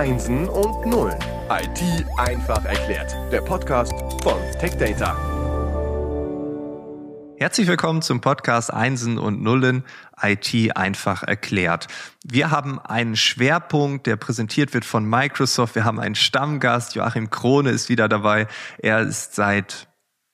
Einsen und Nullen. IT einfach erklärt. Der Podcast von TechData. Herzlich willkommen zum Podcast Einsen und Nullen IT einfach erklärt. Wir haben einen Schwerpunkt, der präsentiert wird von Microsoft. Wir haben einen Stammgast. Joachim Krone ist wieder dabei. Er ist seit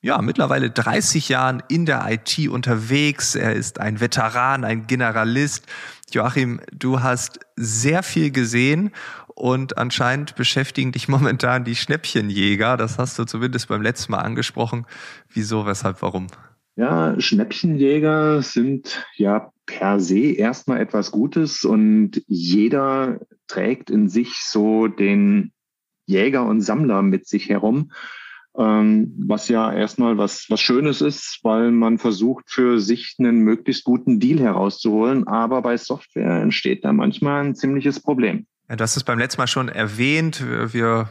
ja, mittlerweile 30 Jahren in der IT unterwegs. Er ist ein Veteran, ein Generalist. Joachim, du hast sehr viel gesehen und anscheinend beschäftigen dich momentan die Schnäppchenjäger. Das hast du zumindest beim letzten Mal angesprochen. Wieso, weshalb, warum? Ja, Schnäppchenjäger sind ja per se erstmal etwas Gutes und jeder trägt in sich so den Jäger und Sammler mit sich herum ähm, was ja erstmal was, was Schönes ist, weil man versucht, für sich einen möglichst guten Deal herauszuholen. Aber bei Software entsteht da manchmal ein ziemliches Problem. Ja, du hast es beim letzten Mal schon erwähnt. Wir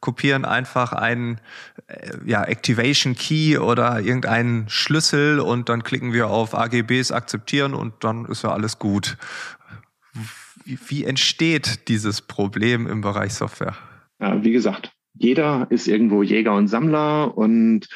kopieren einfach einen äh, ja, Activation Key oder irgendeinen Schlüssel und dann klicken wir auf AGBs akzeptieren und dann ist ja alles gut. Wie, wie entsteht dieses Problem im Bereich Software? Ja, wie gesagt, jeder ist irgendwo Jäger und Sammler. Und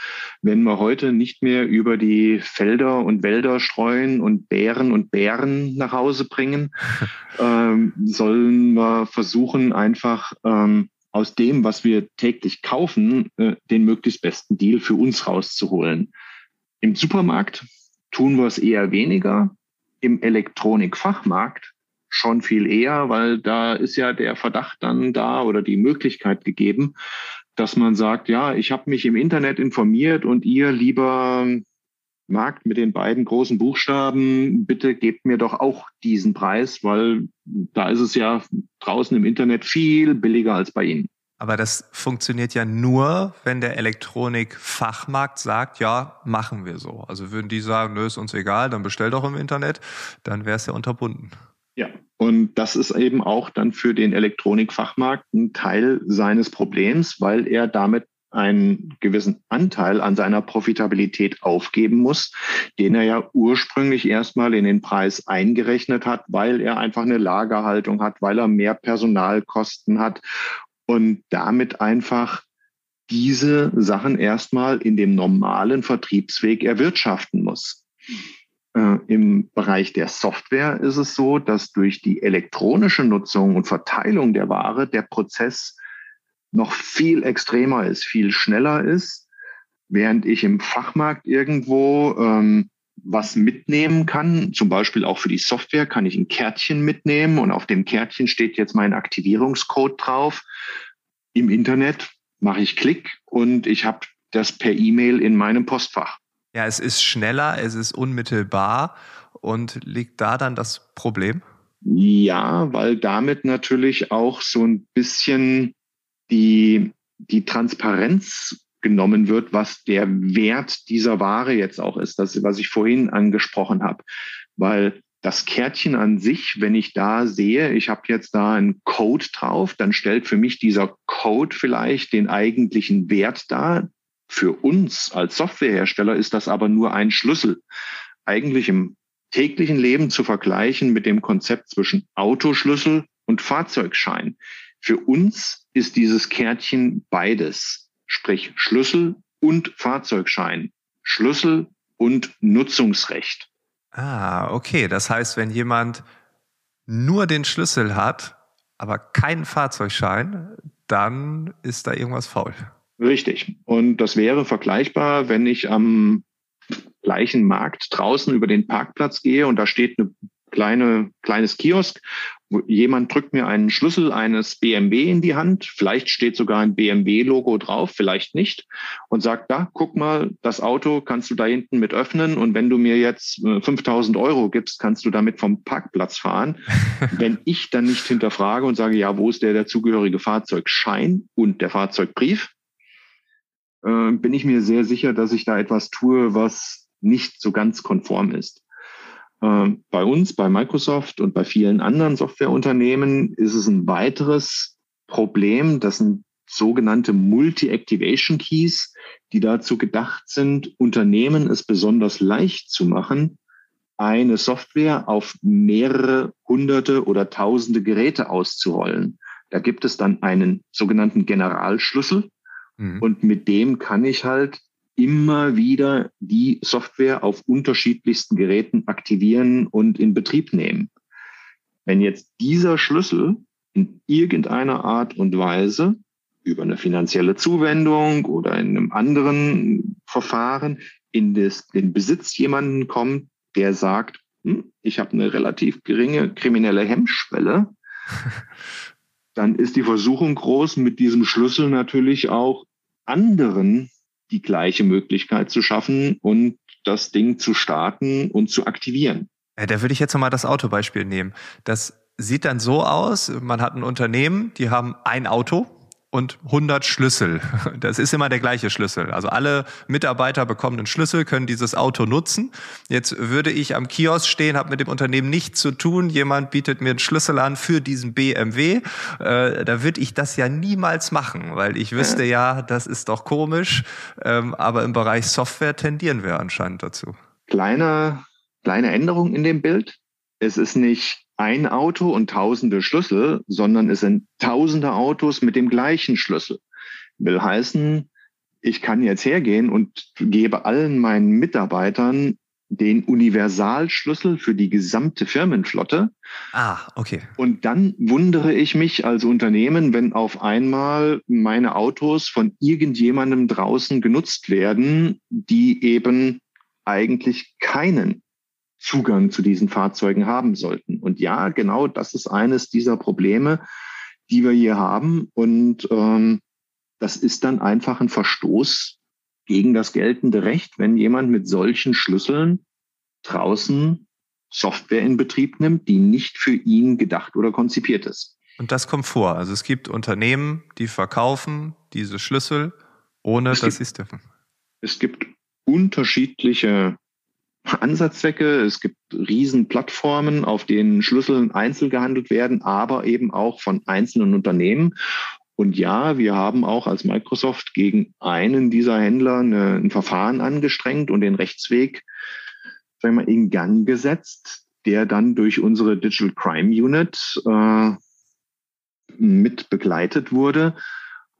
wenn wir heute nicht mehr über die Felder und Wälder streuen und Bären und Bären nach Hause bringen, ähm, sollen wir versuchen, einfach ähm, aus dem, was wir täglich kaufen, äh, den möglichst besten Deal für uns rauszuholen. Im Supermarkt tun wir es eher weniger. Im Elektronikfachmarkt schon viel eher, weil da ist ja der Verdacht dann da oder die Möglichkeit gegeben, dass man sagt, ja, ich habe mich im Internet informiert und ihr lieber Markt mit den beiden großen Buchstaben, bitte gebt mir doch auch diesen Preis, weil da ist es ja draußen im Internet viel billiger als bei Ihnen. Aber das funktioniert ja nur, wenn der Elektronikfachmarkt sagt, ja, machen wir so. Also würden die sagen, nö, ist uns egal, dann bestell doch im Internet, dann wäre es ja unterbunden. Ja, und das ist eben auch dann für den Elektronikfachmarkt ein Teil seines Problems, weil er damit einen gewissen Anteil an seiner Profitabilität aufgeben muss, den er ja ursprünglich erstmal in den Preis eingerechnet hat, weil er einfach eine Lagerhaltung hat, weil er mehr Personalkosten hat und damit einfach diese Sachen erstmal in dem normalen Vertriebsweg erwirtschaften muss. Äh, Im Bereich der Software ist es so, dass durch die elektronische Nutzung und Verteilung der Ware der Prozess noch viel extremer ist, viel schneller ist, während ich im Fachmarkt irgendwo ähm, was mitnehmen kann. Zum Beispiel auch für die Software kann ich ein Kärtchen mitnehmen und auf dem Kärtchen steht jetzt mein Aktivierungscode drauf. Im Internet mache ich Klick und ich habe das per E-Mail in meinem Postfach. Ja, es ist schneller, es ist unmittelbar und liegt da dann das Problem? Ja, weil damit natürlich auch so ein bisschen die, die Transparenz genommen wird, was der Wert dieser Ware jetzt auch ist, das, was ich vorhin angesprochen habe. Weil das Kärtchen an sich, wenn ich da sehe, ich habe jetzt da einen Code drauf, dann stellt für mich dieser Code vielleicht den eigentlichen Wert dar, für uns als Softwarehersteller ist das aber nur ein Schlüssel. Eigentlich im täglichen Leben zu vergleichen mit dem Konzept zwischen Autoschlüssel und Fahrzeugschein. Für uns ist dieses Kärtchen beides, sprich Schlüssel und Fahrzeugschein, Schlüssel und Nutzungsrecht. Ah, okay. Das heißt, wenn jemand nur den Schlüssel hat, aber keinen Fahrzeugschein, dann ist da irgendwas faul. Richtig. Und das wäre vergleichbar, wenn ich am gleichen Markt draußen über den Parkplatz gehe und da steht eine kleine, kleines Kiosk. Jemand drückt mir einen Schlüssel eines BMW in die Hand. Vielleicht steht sogar ein BMW-Logo drauf, vielleicht nicht. Und sagt, da, guck mal, das Auto kannst du da hinten mit öffnen. Und wenn du mir jetzt 5000 äh, Euro gibst, kannst du damit vom Parkplatz fahren. wenn ich dann nicht hinterfrage und sage, ja, wo ist der dazugehörige Fahrzeugschein und der Fahrzeugbrief? Äh, bin ich mir sehr sicher, dass ich da etwas tue, was nicht so ganz konform ist. Äh, bei uns, bei Microsoft und bei vielen anderen Softwareunternehmen ist es ein weiteres Problem, das sind sogenannte Multi-Activation Keys, die dazu gedacht sind, Unternehmen es besonders leicht zu machen, eine Software auf mehrere hunderte oder tausende Geräte auszurollen. Da gibt es dann einen sogenannten Generalschlüssel mhm. und mit dem kann ich halt immer wieder die Software auf unterschiedlichsten Geräten aktivieren und in Betrieb nehmen. Wenn jetzt dieser Schlüssel in irgendeiner Art und Weise über eine finanzielle Zuwendung oder in einem anderen Verfahren in den Besitz jemanden kommt, der sagt, hm, ich habe eine relativ geringe kriminelle Hemmschwelle, dann ist die Versuchung groß, mit diesem Schlüssel natürlich auch anderen die gleiche Möglichkeit zu schaffen und das Ding zu starten und zu aktivieren. Da würde ich jetzt nochmal das Autobeispiel nehmen. Das sieht dann so aus, man hat ein Unternehmen, die haben ein Auto, und 100 Schlüssel. Das ist immer der gleiche Schlüssel. Also alle Mitarbeiter bekommen einen Schlüssel, können dieses Auto nutzen. Jetzt würde ich am Kiosk stehen, habe mit dem Unternehmen nichts zu tun. Jemand bietet mir einen Schlüssel an für diesen BMW. Äh, da würde ich das ja niemals machen, weil ich wüsste ja, das ist doch komisch. Ähm, aber im Bereich Software tendieren wir anscheinend dazu. Kleine, kleine Änderung in dem Bild. Es ist nicht ein Auto und tausende Schlüssel, sondern es sind tausende Autos mit dem gleichen Schlüssel. Will heißen, ich kann jetzt hergehen und gebe allen meinen Mitarbeitern den Universalschlüssel für die gesamte Firmenflotte. Ah, okay. Und dann wundere ich mich als Unternehmen, wenn auf einmal meine Autos von irgendjemandem draußen genutzt werden, die eben eigentlich keinen Zugang zu diesen Fahrzeugen haben sollten. Und ja, genau das ist eines dieser Probleme, die wir hier haben. Und ähm, das ist dann einfach ein Verstoß gegen das geltende Recht, wenn jemand mit solchen Schlüsseln draußen Software in Betrieb nimmt, die nicht für ihn gedacht oder konzipiert ist. Und das kommt vor. Also es gibt Unternehmen, die verkaufen diese Schlüssel, ohne es dass sie es dürfen. Es gibt unterschiedliche Ansatzzwecke. Es gibt riesen Plattformen, auf denen Schlüssel einzeln gehandelt werden, aber eben auch von einzelnen Unternehmen. Und ja, wir haben auch als Microsoft gegen einen dieser Händler eine, ein Verfahren angestrengt und den Rechtsweg sagen wir, in Gang gesetzt, der dann durch unsere Digital Crime Unit äh, mit begleitet wurde,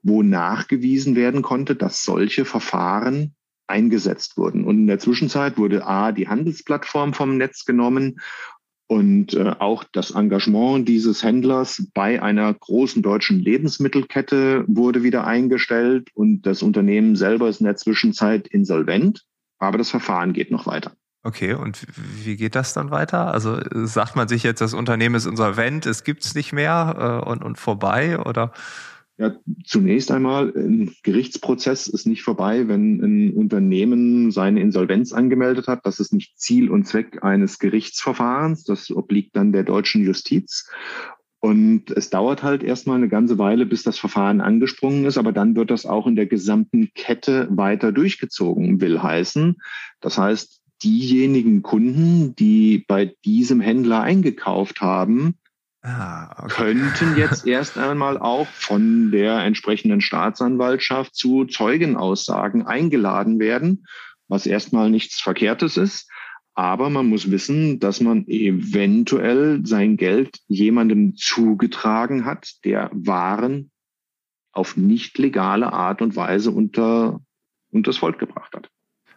wo nachgewiesen werden konnte, dass solche Verfahren eingesetzt wurden. Und in der Zwischenzeit wurde A, die Handelsplattform vom Netz genommen und äh, auch das Engagement dieses Händlers bei einer großen deutschen Lebensmittelkette wurde wieder eingestellt und das Unternehmen selber ist in der Zwischenzeit insolvent, aber das Verfahren geht noch weiter. Okay, und wie geht das dann weiter? Also sagt man sich jetzt, das Unternehmen ist insolvent, es gibt's nicht mehr äh, und, und vorbei oder? Ja, zunächst einmal, ein Gerichtsprozess ist nicht vorbei, wenn ein Unternehmen seine Insolvenz angemeldet hat. Das ist nicht Ziel und Zweck eines Gerichtsverfahrens. Das obliegt dann der deutschen Justiz. Und es dauert halt erstmal eine ganze Weile, bis das Verfahren angesprungen ist, aber dann wird das auch in der gesamten Kette weiter durchgezogen, will heißen. Das heißt, diejenigen Kunden, die bei diesem Händler eingekauft haben, Ah, okay. könnten jetzt erst einmal auch von der entsprechenden Staatsanwaltschaft zu Zeugenaussagen eingeladen werden, was erstmal nichts Verkehrtes ist. Aber man muss wissen, dass man eventuell sein Geld jemandem zugetragen hat, der Waren auf nicht legale Art und Weise unter, unter das Volk gebracht hat.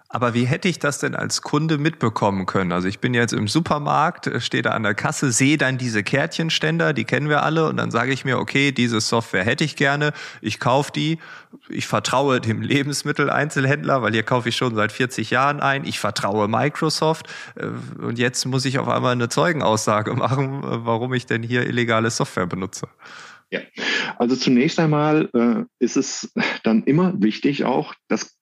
Aber wie hätte ich das denn als Kunde mitbekommen können? Also ich bin jetzt im Supermarkt, äh, stehe da an der Kasse, sehe dann diese Kärtchenständer, die kennen wir alle, und dann sage ich mir, okay, diese Software hätte ich gerne, ich kaufe die, ich vertraue dem Lebensmitteleinzelhändler, weil hier kaufe ich schon seit 40 Jahren ein, ich vertraue Microsoft äh, und jetzt muss ich auf einmal eine Zeugenaussage machen, äh, warum ich denn hier illegale Software benutze. Ja, also zunächst einmal äh, ist es dann immer wichtig auch, dass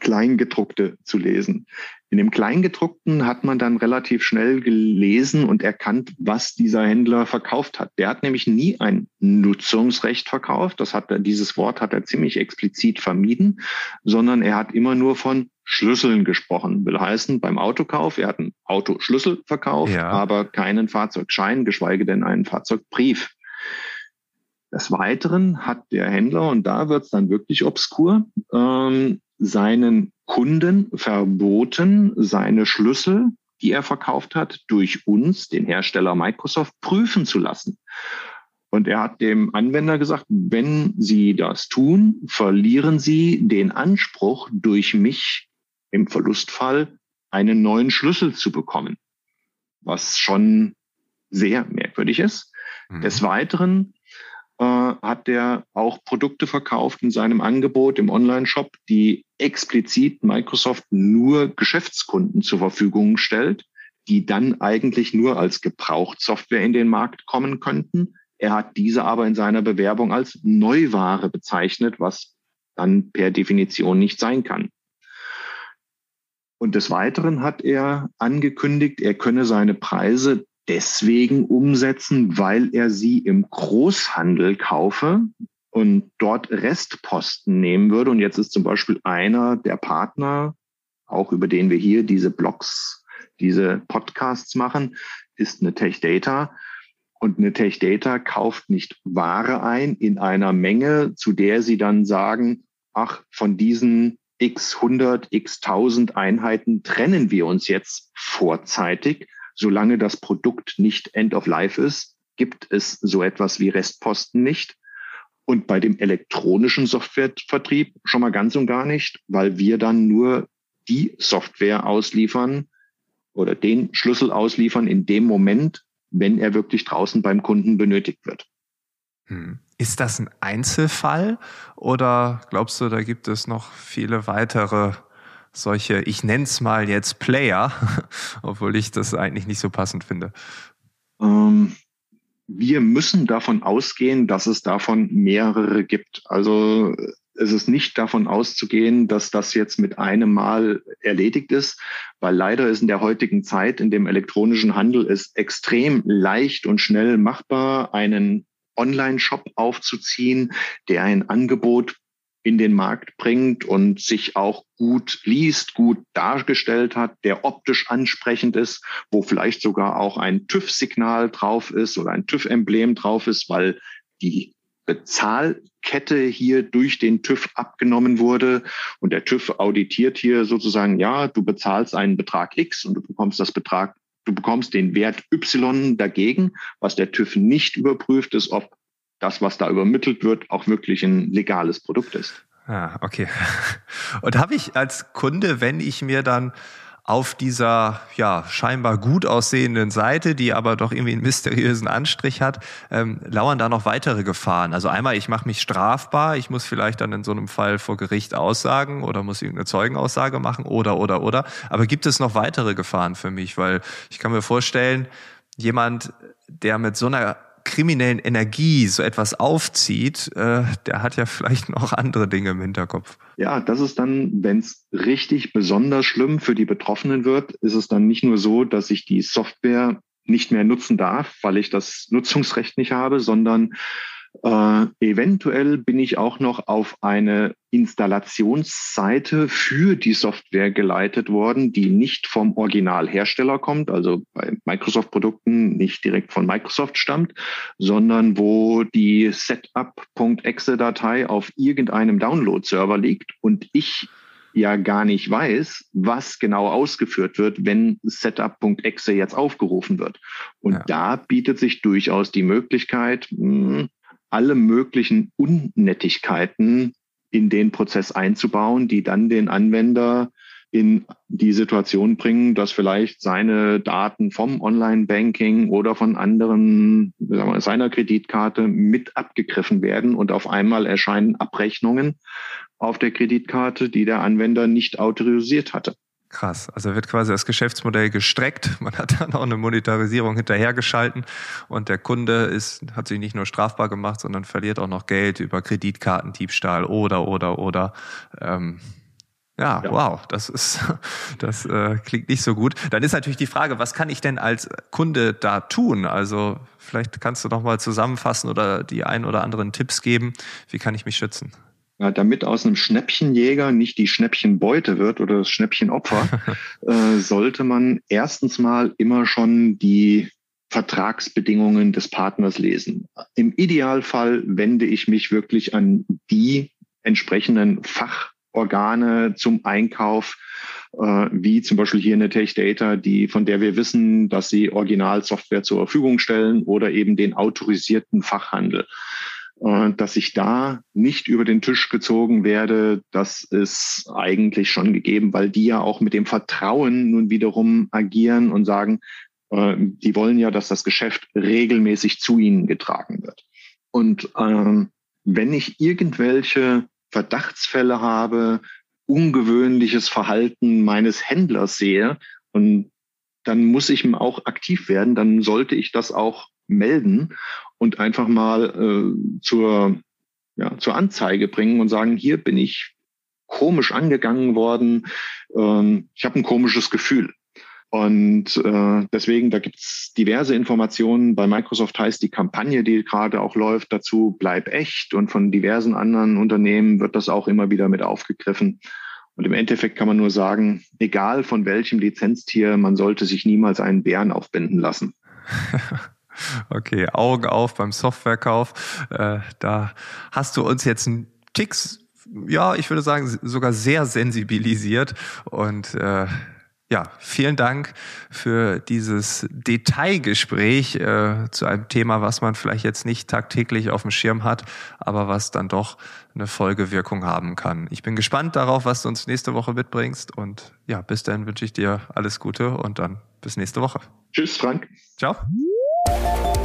Kleingedruckte zu lesen. In dem Kleingedruckten hat man dann relativ schnell gelesen und erkannt, was dieser Händler verkauft hat. Der hat nämlich nie ein Nutzungsrecht verkauft. Das hat er, dieses Wort hat er ziemlich explizit vermieden, sondern er hat immer nur von Schlüsseln gesprochen. Will heißen, beim Autokauf, er hat einen Autoschlüssel verkauft, ja. aber keinen Fahrzeugschein, geschweige denn einen Fahrzeugbrief. Des Weiteren hat der Händler, und da wird es dann wirklich obskur, ähm, seinen Kunden verboten, seine Schlüssel, die er verkauft hat, durch uns, den Hersteller Microsoft, prüfen zu lassen. Und er hat dem Anwender gesagt, wenn Sie das tun, verlieren Sie den Anspruch, durch mich im Verlustfall einen neuen Schlüssel zu bekommen, was schon sehr merkwürdig ist. Mhm. Des Weiteren äh, hat er auch Produkte verkauft in seinem Angebot im Online-Shop, die explizit Microsoft nur Geschäftskunden zur Verfügung stellt, die dann eigentlich nur als Gebrauchtsoftware in den Markt kommen könnten. Er hat diese aber in seiner Bewerbung als Neuware bezeichnet, was dann per Definition nicht sein kann. Und des Weiteren hat er angekündigt, er könne seine Preise deswegen umsetzen, weil er sie im Großhandel kaufe und dort Restposten nehmen würde. Und jetzt ist zum Beispiel einer der Partner, auch über den wir hier diese Blogs, diese Podcasts machen, ist eine Tech Data. Und eine Tech Data kauft nicht Ware ein in einer Menge, zu der sie dann sagen, ach, von diesen x 100, x 1000 Einheiten trennen wir uns jetzt vorzeitig. Solange das Produkt nicht end of life ist, gibt es so etwas wie Restposten nicht. Und bei dem elektronischen Softwarevertrieb schon mal ganz und gar nicht, weil wir dann nur die Software ausliefern oder den Schlüssel ausliefern in dem Moment, wenn er wirklich draußen beim Kunden benötigt wird. Hm. Ist das ein Einzelfall oder glaubst du, da gibt es noch viele weitere solche, ich nenne es mal jetzt Player, obwohl ich das eigentlich nicht so passend finde? Ähm, wir müssen davon ausgehen, dass es davon mehrere gibt. Also es ist nicht davon auszugehen, dass das jetzt mit einem Mal erledigt ist, weil leider ist in der heutigen Zeit in dem elektronischen Handel es extrem leicht und schnell machbar, einen Online-Shop aufzuziehen, der ein Angebot in den Markt bringt und sich auch gut liest, gut dargestellt hat, der optisch ansprechend ist, wo vielleicht sogar auch ein TÜV-Signal drauf ist oder ein TÜV-Emblem drauf ist, weil die Bezahlkette hier durch den TÜV abgenommen wurde und der TÜV auditiert hier sozusagen, ja, du bezahlst einen Betrag X und du bekommst das Betrag, du bekommst den Wert Y dagegen. Was der TÜV nicht überprüft, ist, ob das, was da übermittelt wird, auch wirklich ein legales Produkt ist. Ah, okay. Und habe ich als Kunde, wenn ich mir dann auf dieser ja scheinbar gut aussehenden Seite, die aber doch irgendwie einen mysteriösen Anstrich hat, ähm, lauern da noch weitere Gefahren. Also einmal, ich mache mich strafbar, ich muss vielleicht dann in so einem Fall vor Gericht aussagen oder muss irgendeine Zeugenaussage machen oder oder oder. Aber gibt es noch weitere Gefahren für mich? Weil ich kann mir vorstellen, jemand, der mit so einer kriminellen Energie so etwas aufzieht, äh, der hat ja vielleicht noch andere Dinge im Hinterkopf. Ja, das ist dann, wenn es richtig besonders schlimm für die Betroffenen wird, ist es dann nicht nur so, dass ich die Software nicht mehr nutzen darf, weil ich das Nutzungsrecht nicht habe, sondern äh, eventuell bin ich auch noch auf eine Installationsseite für die Software geleitet worden, die nicht vom Originalhersteller kommt, also bei Microsoft-Produkten nicht direkt von Microsoft stammt, sondern wo die setup.exe-Datei auf irgendeinem Download-Server liegt und ich ja gar nicht weiß, was genau ausgeführt wird, wenn setup.exe jetzt aufgerufen wird. Und ja. da bietet sich durchaus die Möglichkeit, mh, hm, alle möglichen Unnettigkeiten in den Prozess einzubauen, die dann den Anwender in die Situation bringen, dass vielleicht seine Daten vom Online-Banking oder von anderen, sagen wir, seiner Kreditkarte mit abgegriffen werden und auf einmal erscheinen Abrechnungen auf der Kreditkarte, die der Anwender nicht autorisiert hatte. Krass. Also wird quasi das Geschäftsmodell gestreckt. Man hat dann auch eine Monetarisierung hinterhergeschalten und der Kunde ist, hat sich nicht nur strafbar gemacht, sondern verliert auch noch Geld über Kreditkartendiebstahl oder, oder, oder. Ähm, ja, ja, wow, das ist, das äh, klingt nicht so gut. Dann ist natürlich die Frage, was kann ich denn als Kunde da tun? Also vielleicht kannst du noch mal zusammenfassen oder die ein oder anderen Tipps geben. Wie kann ich mich schützen? Ja, damit aus einem Schnäppchenjäger nicht die Schnäppchenbeute wird oder das Schnäppchenopfer, äh, sollte man erstens mal immer schon die Vertragsbedingungen des Partners lesen. Im Idealfall wende ich mich wirklich an die entsprechenden Fach Organe zum Einkauf, äh, wie zum Beispiel hier eine Tech Data, die, von der wir wissen, dass sie Originalsoftware zur Verfügung stellen oder eben den autorisierten Fachhandel. Äh, dass ich da nicht über den Tisch gezogen werde, das ist eigentlich schon gegeben, weil die ja auch mit dem Vertrauen nun wiederum agieren und sagen, äh, die wollen ja, dass das Geschäft regelmäßig zu ihnen getragen wird. Und ähm, wenn ich irgendwelche Verdachtsfälle habe, ungewöhnliches Verhalten meines Händlers sehe und dann muss ich auch aktiv werden, dann sollte ich das auch melden und einfach mal äh, zur, ja, zur Anzeige bringen und sagen, hier bin ich komisch angegangen worden, ähm, ich habe ein komisches Gefühl. Und äh, deswegen, da gibt's diverse Informationen. Bei Microsoft heißt die Kampagne, die gerade auch läuft, dazu bleib echt. Und von diversen anderen Unternehmen wird das auch immer wieder mit aufgegriffen. Und im Endeffekt kann man nur sagen, egal von welchem Lizenztier, man sollte sich niemals einen Bären aufbinden lassen. okay, Augen auf beim Softwarekauf. Äh, da hast du uns jetzt einen Ticks, ja, ich würde sagen, sogar sehr sensibilisiert. Und äh, ja, vielen Dank für dieses Detailgespräch äh, zu einem Thema, was man vielleicht jetzt nicht tagtäglich auf dem Schirm hat, aber was dann doch eine Folgewirkung haben kann. Ich bin gespannt darauf, was du uns nächste Woche mitbringst und ja, bis dann wünsche ich dir alles Gute und dann bis nächste Woche. Tschüss, Frank. Ciao. Bye.